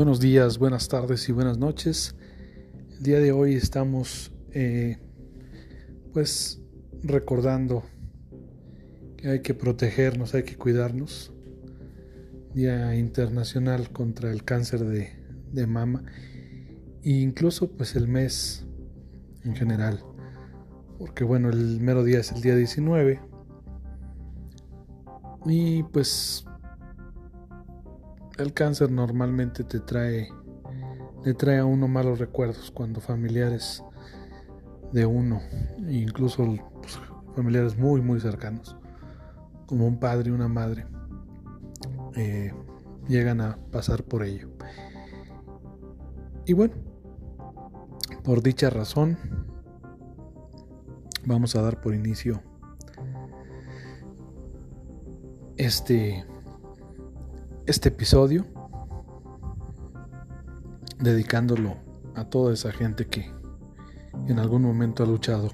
Buenos días, buenas tardes y buenas noches. El día de hoy estamos eh, pues recordando que hay que protegernos, hay que cuidarnos. Día Internacional contra el Cáncer de, Mama e incluso pues el mes en general. Porque bueno, el mero día es el día 19 y pues el cáncer normalmente te trae, trae a uno malos recuerdos cuando familiares de uno, incluso pues, familiares muy muy cercanos, como un padre y una madre, eh, llegan a pasar por ello. Y bueno, por dicha razón, vamos a dar por inicio este este episodio dedicándolo a toda esa gente que en algún momento ha luchado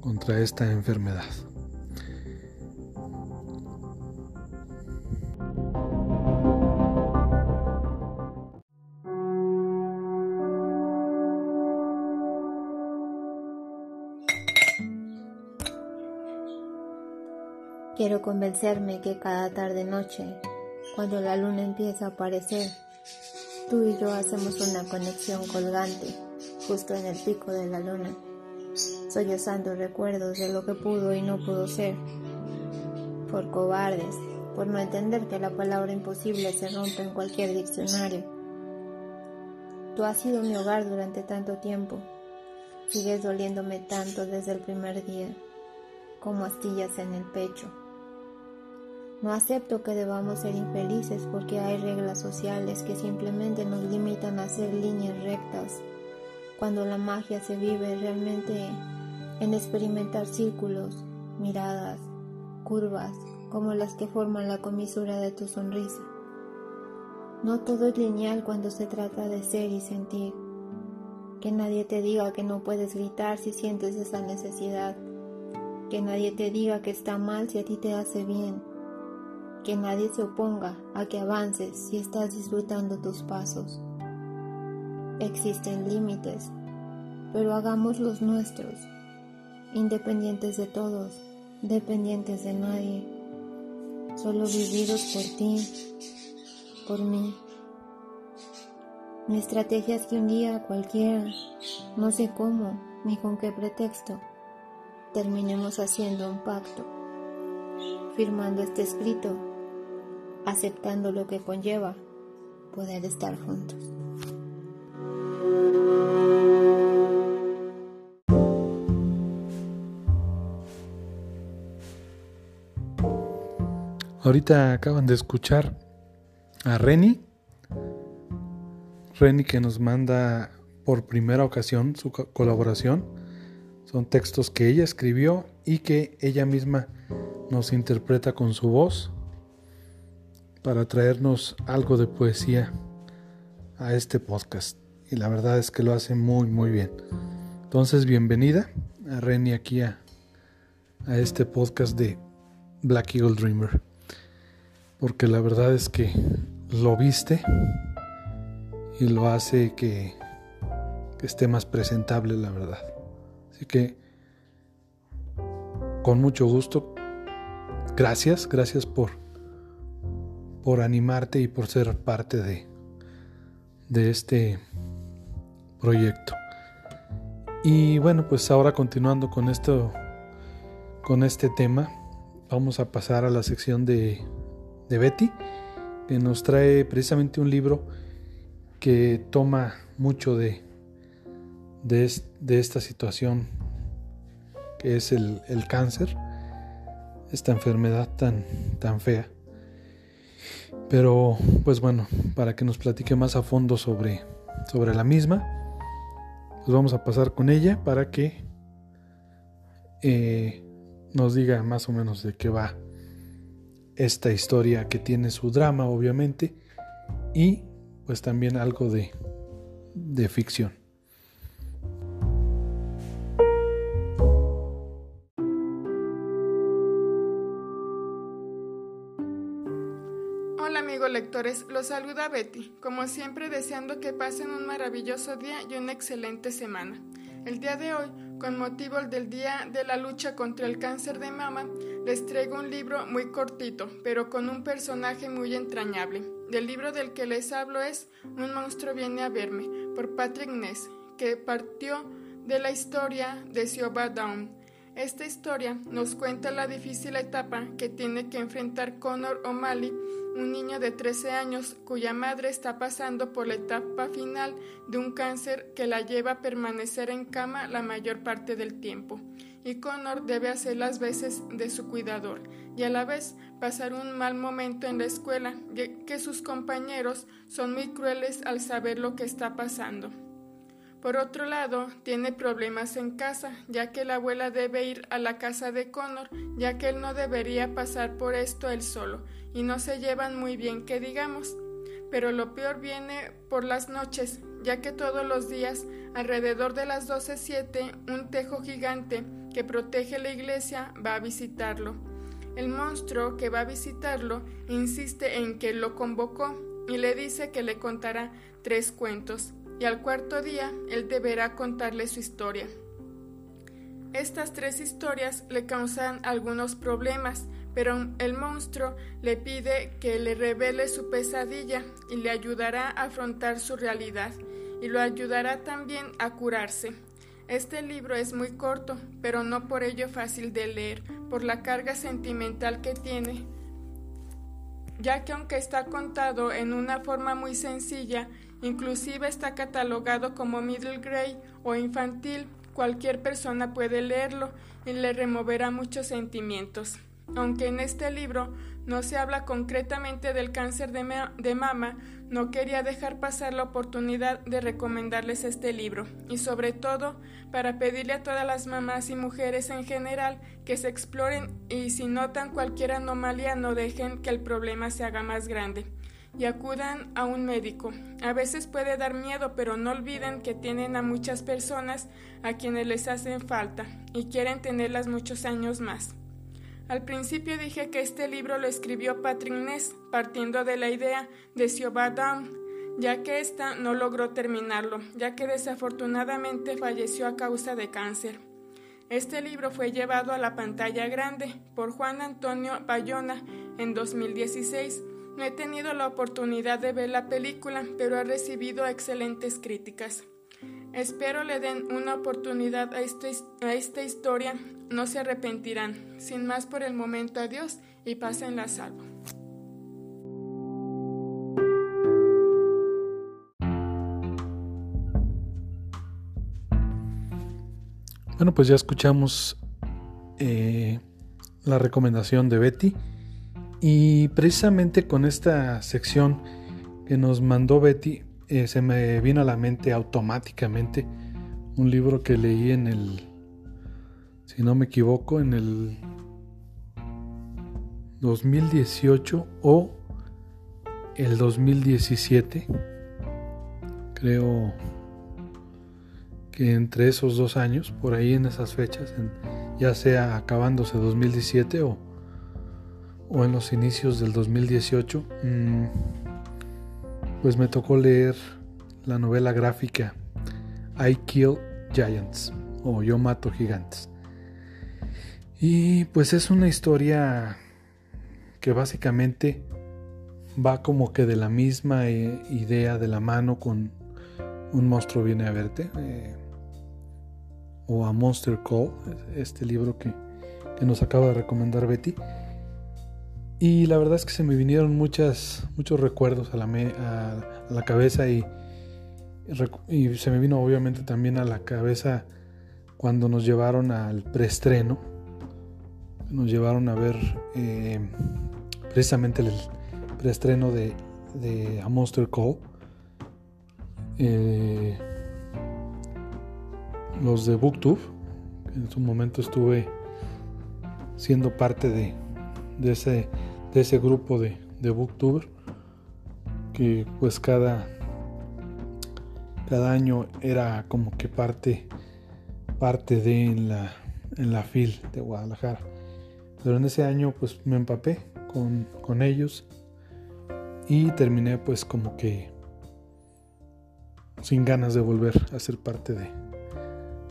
contra esta enfermedad. Quiero convencerme que cada tarde-noche cuando la luna empieza a aparecer, tú y yo hacemos una conexión colgante justo en el pico de la luna, sollozando recuerdos de lo que pudo y no pudo ser. Por cobardes, por no entender que la palabra imposible se rompe en cualquier diccionario. Tú has sido mi hogar durante tanto tiempo. Sigues doliéndome tanto desde el primer día, como astillas en el pecho. No acepto que debamos ser infelices porque hay reglas sociales que simplemente nos limitan a hacer líneas rectas, cuando la magia se vive realmente en experimentar círculos, miradas, curvas, como las que forman la comisura de tu sonrisa. No todo es lineal cuando se trata de ser y sentir. Que nadie te diga que no puedes gritar si sientes esa necesidad. Que nadie te diga que está mal si a ti te hace bien que nadie se oponga a que avances si estás disfrutando tus pasos. Existen límites, pero hagamos los nuestros, independientes de todos, dependientes de nadie, solo vividos por ti, por mí. Mi estrategia es que un día cualquiera, no sé cómo ni con qué pretexto, terminemos haciendo un pacto, firmando este escrito aceptando lo que conlleva poder estar juntos. Ahorita acaban de escuchar a Reni. Reni que nos manda por primera ocasión su colaboración. Son textos que ella escribió y que ella misma nos interpreta con su voz para traernos algo de poesía a este podcast. Y la verdad es que lo hace muy, muy bien. Entonces, bienvenida a Reni aquí a, a este podcast de Black Eagle Dreamer. Porque la verdad es que lo viste y lo hace que, que esté más presentable, la verdad. Así que, con mucho gusto, gracias, gracias por por animarte y por ser parte de, de este proyecto. Y bueno, pues ahora continuando con esto, con este tema, vamos a pasar a la sección de, de Betty, que nos trae precisamente un libro que toma mucho de, de, de esta situación que es el, el, cáncer, esta enfermedad tan, tan fea. Pero, pues bueno, para que nos platique más a fondo sobre, sobre la misma, pues vamos a pasar con ella para que eh, nos diga más o menos de qué va esta historia que tiene su drama, obviamente, y pues también algo de, de ficción. Los saluda Betty, como siempre deseando que pasen un maravilloso día y una excelente semana. El día de hoy, con motivo del Día de la Lucha contra el Cáncer de Mama, les traigo un libro muy cortito, pero con un personaje muy entrañable. Del libro del que les hablo es Un monstruo viene a verme, por Patrick Ness, que partió de la historia de Siobhan Down esta historia nos cuenta la difícil etapa que tiene que enfrentar Connor O'Malley, un niño de 13 años cuya madre está pasando por la etapa final de un cáncer que la lleva a permanecer en cama la mayor parte del tiempo. Y Connor debe hacer las veces de su cuidador y a la vez pasar un mal momento en la escuela, que sus compañeros son muy crueles al saber lo que está pasando. Por otro lado, tiene problemas en casa, ya que la abuela debe ir a la casa de Connor, ya que él no debería pasar por esto él solo, y no se llevan muy bien que digamos. Pero lo peor viene por las noches, ya que todos los días, alrededor de las 12.07, un tejo gigante que protege la iglesia va a visitarlo. El monstruo que va a visitarlo insiste en que lo convocó y le dice que le contará tres cuentos y al cuarto día él deberá contarle su historia. Estas tres historias le causan algunos problemas, pero el monstruo le pide que le revele su pesadilla y le ayudará a afrontar su realidad y lo ayudará también a curarse. Este libro es muy corto, pero no por ello fácil de leer, por la carga sentimental que tiene, ya que aunque está contado en una forma muy sencilla, Inclusive está catalogado como middle grade o infantil. Cualquier persona puede leerlo y le removerá muchos sentimientos. Aunque en este libro no se habla concretamente del cáncer de, mama, no quería dejar pasar la oportunidad de recomendarles este libro y sobre todo para pedirle a todas las mamás y mujeres en general que se exploren y si notan cualquier anomalía no dejen que el problema se haga más grande y acudan a un médico. A veces puede dar miedo, pero no olviden que tienen a muchas personas a quienes les hacen falta y quieren tenerlas muchos años más. Al principio dije que este libro lo escribió Patrick Ness, partiendo de la idea de Siobhan Down, ya que ésta no logró terminarlo, ya que desafortunadamente falleció a causa de cáncer. Este libro fue llevado a la pantalla grande por Juan Antonio Bayona en 2016 no he tenido la oportunidad de ver la película, pero ha recibido excelentes críticas. Espero le den una oportunidad a, este, a esta historia, no se arrepentirán. Sin más por el momento, adiós y pasen la salvo. Bueno, pues ya escuchamos eh, la recomendación de Betty. Y precisamente con esta sección que nos mandó Betty, eh, se me vino a la mente automáticamente un libro que leí en el, si no me equivoco, en el 2018 o el 2017. Creo que entre esos dos años, por ahí en esas fechas, ya sea acabándose 2017 o o en los inicios del 2018, mm, pues me tocó leer la novela gráfica I Kill Giants o Yo Mato Gigantes. Y pues es una historia que básicamente va como que de la misma eh, idea de la mano con un monstruo viene a verte eh, o a Monster Call, este libro que, que nos acaba de recomendar Betty. Y la verdad es que se me vinieron muchas, muchos recuerdos a la, a, la cabeza y, y, se me vino obviamente también a la cabeza cuando nos llevaron al preestreno. Nos llevaron a ver eh, precisamente el preestreno de, de A Monster Call. Eh, los de BookTube. En su momento estuve siendo parte de, de ese de ese grupo de, de booktuber que pues cada cada año era como que parte parte de en la en la FIL de Guadalajara. Pero en ese año pues me empapé con, con ellos y terminé pues como que sin ganas de volver a ser parte de,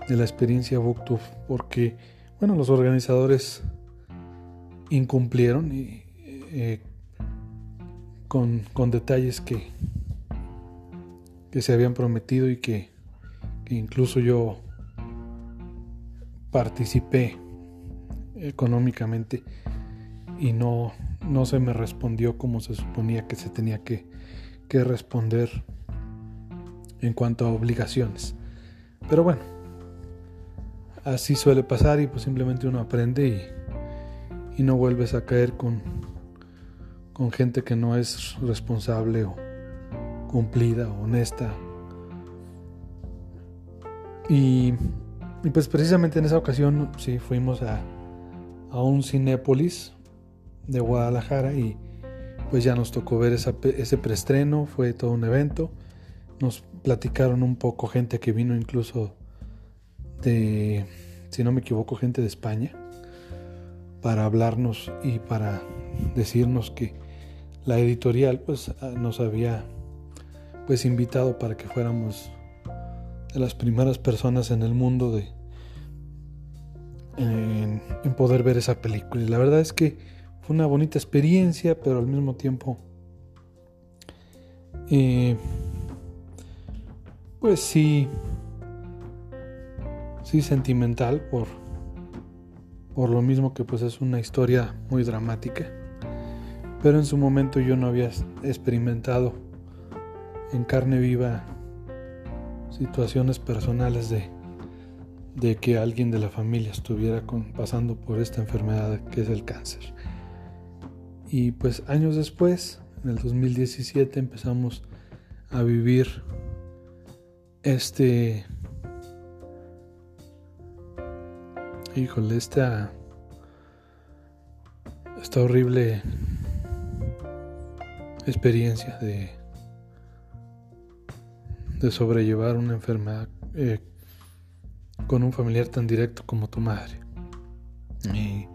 de la experiencia Booktube porque bueno los organizadores incumplieron y, eh, con, detalles que, que se habían prometido y que, que incluso yo participé económicamente y no, no se me respondió como se suponía que se tenía que, que responder en cuanto a obligaciones. Pero bueno, así suele pasar y pues simplemente uno aprende y, y no vuelves a caer con, con gente que no es responsable o cumplida, honesta. Y, y pues precisamente en esa ocasión sí fuimos a, a un Cinépolis de Guadalajara y pues ya nos tocó ver ese preestreno, fue todo un evento. Nos platicaron un poco gente que vino incluso de, si no me equivoco, gente de España para hablarnos y para decirnos que la editorial pues nos había pues invitado para que fuéramos de las primeras personas en el mundo de en, poder ver esa película. Y la verdad es que fue una bonita experiencia pero al mismo tiempo eh, pues sí sí sentimental por por lo mismo que pues es una historia muy dramática pero en su momento yo no había experimentado en carne viva situaciones personales de, de que alguien de la familia estuviera pasando por esta enfermedad que es el cáncer. Y pues años después, en el 2017, empezamos a vivir este... Híjole, esta... Esta horrible experiencia de, de sobrellevar una enfermedad eh, con un familiar tan directo como tu madre. Y,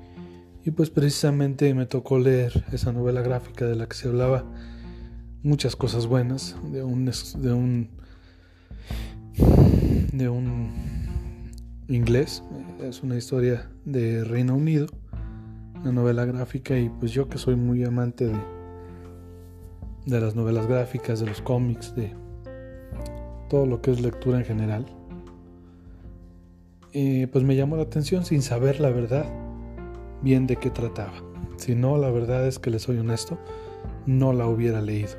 y, pues precisamente me tocó leer esa novela gráfica de la que se hablaba muchas cosas buenas, de un, de un, de un inglés, es una historia de Reino Unido, una novela gráfica y pues yo que soy muy amante de, de las novelas gráficas, de los cómics, de todo lo que es lectura en general, eh, pues me llamó la atención sin saber la verdad bien de qué trataba. Si no, la verdad es que le soy honesto, no la hubiera leído.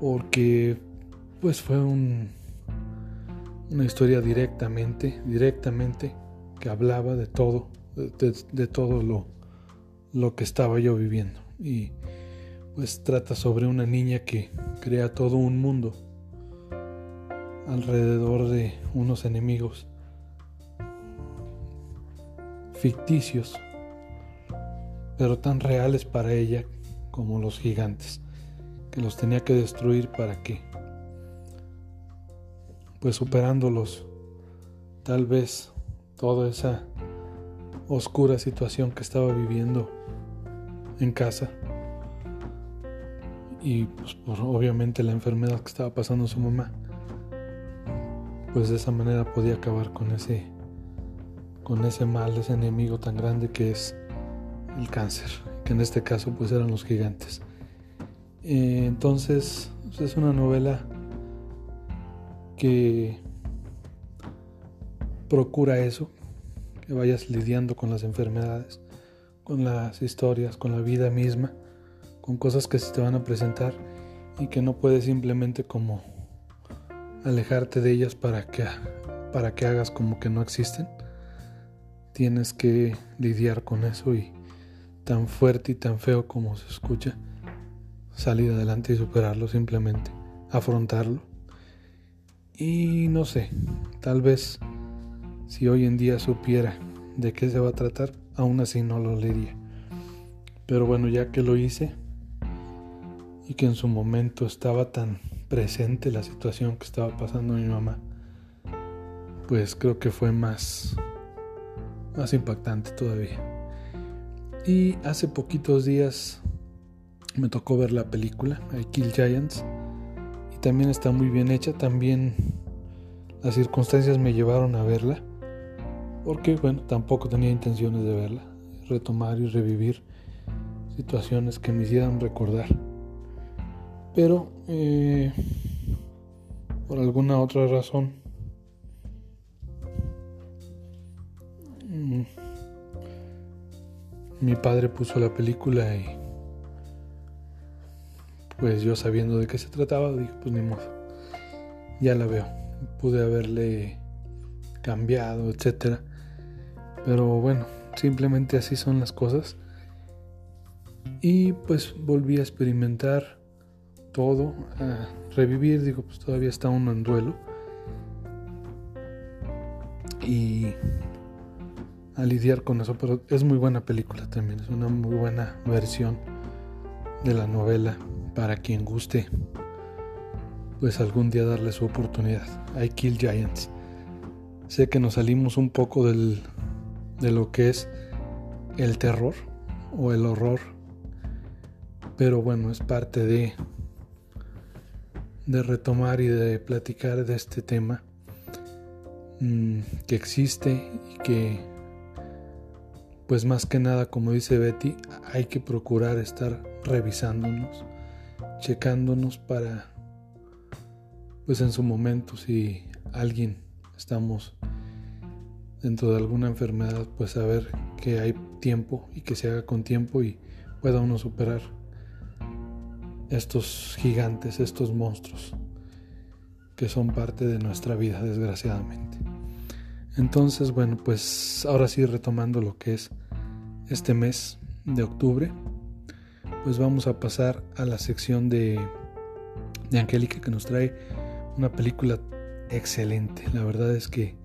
Porque pues fue un, una historia directamente, directamente que hablaba de todo, de, todo lo, lo que estaba yo viviendo. Y pues trata sobre una niña que crea todo un mundo alrededor de unos enemigos ficticios, pero tan reales para ella como los gigantes, que los tenía que destruir para que, pues superándolos, tal vez toda esa oscura situación que estaba viviendo en casa y pues por obviamente la enfermedad que estaba pasando su mamá pues de esa manera podía acabar con ese con ese mal, ese enemigo tan grande que es el cáncer, que en este caso pues eran los gigantes. Eh, entonces pues, es una novela que procura eso, que vayas lidiando con las enfermedades, con las historias, con la vida misma, con cosas que se te van a presentar y que no puedes simplemente como alejarte de ellas para que, para que hagas como que no existen. Tienes que lidiar con eso y tan fuerte y tan feo como se escucha, salir adelante y superarlo simplemente, afrontarlo. Y no sé, tal vez si hoy en día supiera de qué se va a tratar, aún así no lo leería. Pero bueno, ya que lo hice y que en su momento estaba tan presente la situación que estaba pasando mi mamá, pues creo que fue más, más impactante todavía. Y hace poquitos días me tocó ver la película, I Kill Giants, y también está muy bien hecha, también las circunstancias me llevaron a verla, porque bueno, tampoco tenía intenciones de verla, retomar y revivir situaciones que me hicieran recordar. Pero eh, por alguna otra razón. Mm, mi padre puso la película y pues yo sabiendo de qué se trataba dije pues ni modo. Ya la veo. Pude haberle cambiado etcétera. Pero bueno simplemente así son las cosas. Y pues volví a experimentar todo, a revivir, digo, pues todavía está uno en duelo. Y a lidiar con eso, pero es muy buena película también, es una muy buena versión de la novela para quien guste, pues algún día darle su oportunidad. I Kill Giants. Sé que nos salimos un poco del, de lo que es el terror o el horror pero bueno, es parte de, de retomar y de platicar de este tema mm, que existe y que, pues más que nada, como dice Betty, hay que procurar estar revisándonos, checándonos para, pues en su momento, si alguien estamos dentro de alguna enfermedad, pues saber que hay tiempo y que se haga con tiempo y pueda uno superar estos gigantes, estos monstruos que son parte de nuestra vida, desgraciadamente. Entonces, bueno, pues ahora sí retomando lo que es este mes de octubre, pues vamos a pasar a la sección de, de Angélica que nos trae una película excelente. La verdad es que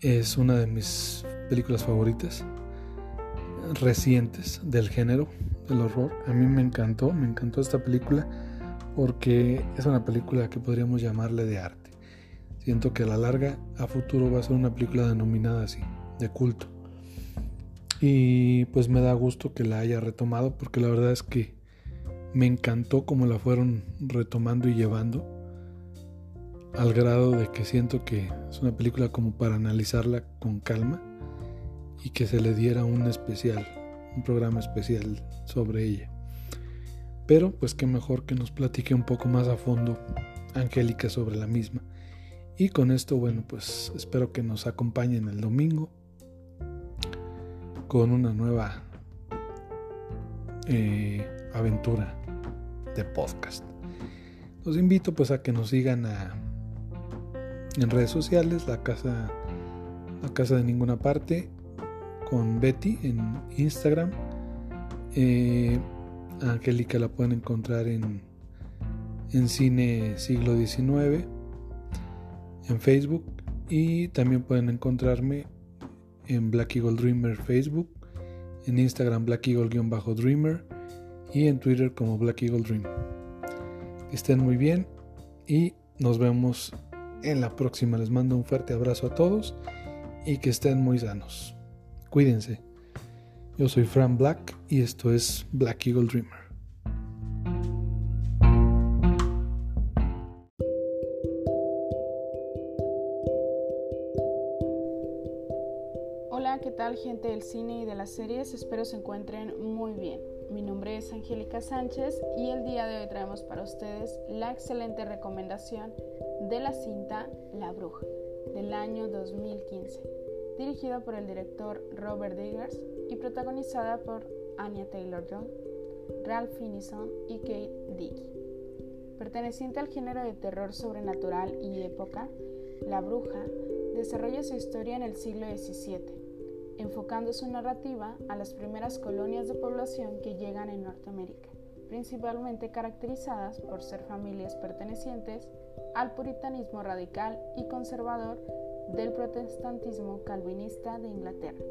es una de mis películas favoritas recientes del género del horror. A mí me encantó, me encantó esta película porque es una película que podríamos llamarle de arte. Siento que a la larga, a futuro, va a ser una película denominada así, de culto. Y pues me da gusto que la haya retomado porque la verdad es que me encantó cómo la fueron retomando y llevando al grado de que siento que es una película como para analizarla con calma y que se le diera un especial, un programa especial sobre ella. Pero pues qué mejor que nos platique un poco más a fondo Angélica sobre la misma. Y con esto, bueno, pues espero que nos acompañen el domingo con una nueva eh, aventura de podcast. Los invito pues a que nos sigan a, en redes sociales, la casa, la casa de ninguna parte, con Betty en Instagram. Eh, Angélica la pueden encontrar en, en Cine Siglo XIX, en Facebook. Y también pueden encontrarme en Black Eagle Dreamer Facebook, en Instagram Black Eagle-Dreamer y en Twitter como Black Eagle Dream. estén muy bien y nos vemos en la próxima. Les mando un fuerte abrazo a todos y que estén muy sanos. Cuídense. Yo soy Fran Black y esto es Black Eagle Dreamer. Hola, ¿qué tal gente del cine y de las series? Espero se encuentren muy bien. Mi nombre es Angélica Sánchez y el día de hoy traemos para ustedes la excelente recomendación de la cinta La Bruja del año 2015 dirigida por el director Robert Diggers y protagonizada por Anya Taylor-Joy, Ralph Finison y Kate Dickey. Perteneciente al género de terror sobrenatural y época, La Bruja desarrolla su historia en el siglo XVII, enfocando su narrativa a las primeras colonias de población que llegan en Norteamérica, principalmente caracterizadas por ser familias pertenecientes al puritanismo radical y conservador del protestantismo calvinista de Inglaterra,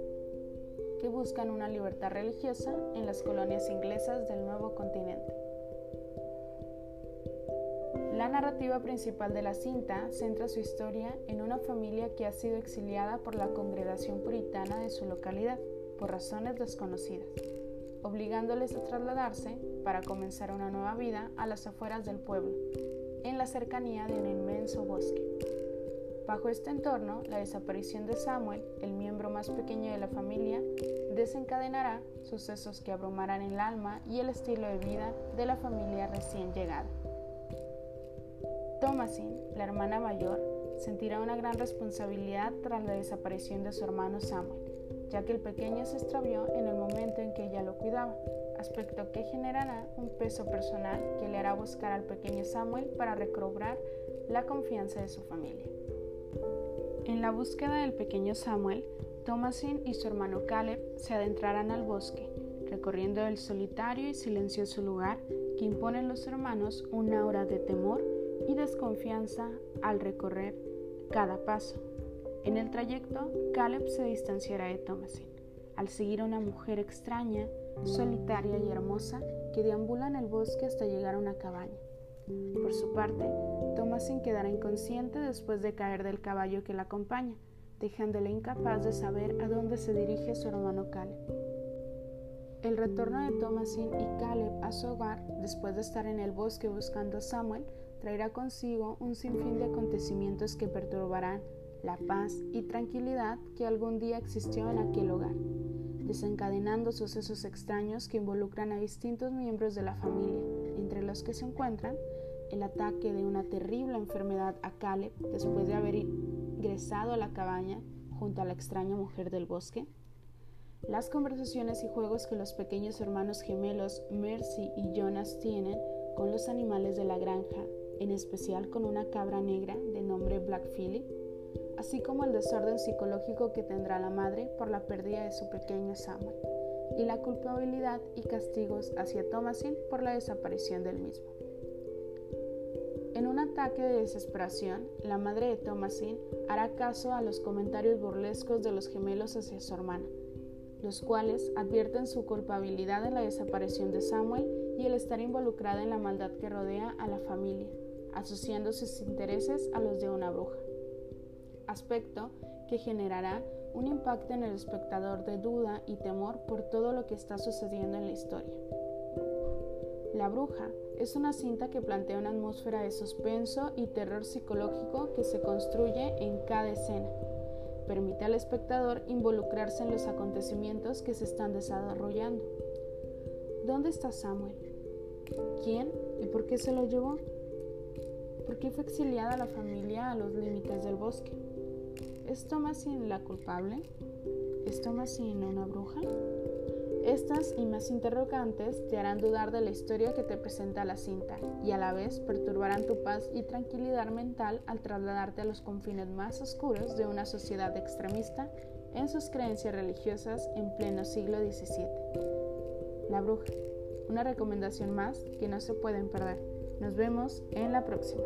que buscan una libertad religiosa en las colonias inglesas del nuevo continente. La narrativa principal de la cinta centra su historia en una familia que ha sido exiliada por la congregación puritana de su localidad por razones desconocidas. obligándoles a trasladarse para comenzar una nueva vida a las afueras del pueblo, en la cercanía de un inmenso bosque. Bajo este entorno, la desaparición de Samuel, el miembro más pequeño de la familia, desencadenará sucesos que abrumarán el alma y el estilo de vida de la familia recién llegada. Thomasin, la hermana mayor, sentirá una gran responsabilidad tras la desaparición de su hermano Samuel, ya que el pequeño se extravió en el momento en que ella lo cuidaba, aspecto que generará un peso personal que le hará buscar al pequeño Samuel para recobrar la confianza de su familia. En la búsqueda del pequeño Samuel, Thomasin y su hermano Caleb se adentrarán al bosque, recorriendo el solitario y silencioso lugar que imponen los hermanos una hora de temor y desconfianza al recorrer cada paso. En el trayecto, Caleb se distanciará de Thomasin, al seguir a una mujer extraña, solitaria y hermosa que deambula en el bosque hasta llegar a una cabaña. Por su parte, Thomasin quedará inconsciente después de caer del caballo que la acompaña, dejándole incapaz de saber a dónde se dirige su hermano Caleb. El retorno de Thomasin y Caleb a su hogar, después de estar en el bosque buscando a Samuel, traerá consigo un sinfín de acontecimientos que perturbarán la paz y tranquilidad que algún día existió en aquel hogar, desencadenando sucesos extraños que involucran a distintos miembros de la familia, entre los que se encuentran el ataque de una terrible enfermedad a Caleb después de haber ingresado a la cabaña junto a la extraña mujer del bosque, las conversaciones y juegos que los pequeños hermanos gemelos Mercy y Jonas tienen con los animales de la granja, en especial con una cabra negra de nombre Black Phillip, así como el desorden psicológico que tendrá la madre por la pérdida de su pequeño Samuel, y la culpabilidad y castigos hacia Thomasin por la desaparición del mismo. En un ataque de desesperación, la madre de Thomasin hará caso a los comentarios burlescos de los gemelos hacia su hermana, los cuales advierten su culpabilidad en la desaparición de Samuel y el estar involucrada en la maldad que rodea a la familia, asociando sus intereses a los de una bruja. Aspecto que generará un impacto en el espectador de duda y temor por todo lo que está sucediendo en la historia. La bruja es una cinta que plantea una atmósfera de suspenso y terror psicológico que se construye en cada escena. Permite al espectador involucrarse en los acontecimientos que se están desarrollando. ¿Dónde está Samuel? ¿Quién y por qué se lo llevó? ¿Por qué fue exiliada la familia a los límites del bosque? ¿Es Thomasin la culpable? ¿Es Thomasin una bruja? Estas y más interrogantes te harán dudar de la historia que te presenta la cinta y a la vez perturbarán tu paz y tranquilidad mental al trasladarte a los confines más oscuros de una sociedad extremista en sus creencias religiosas en pleno siglo XVII. La bruja, una recomendación más que no se pueden perder. Nos vemos en la próxima.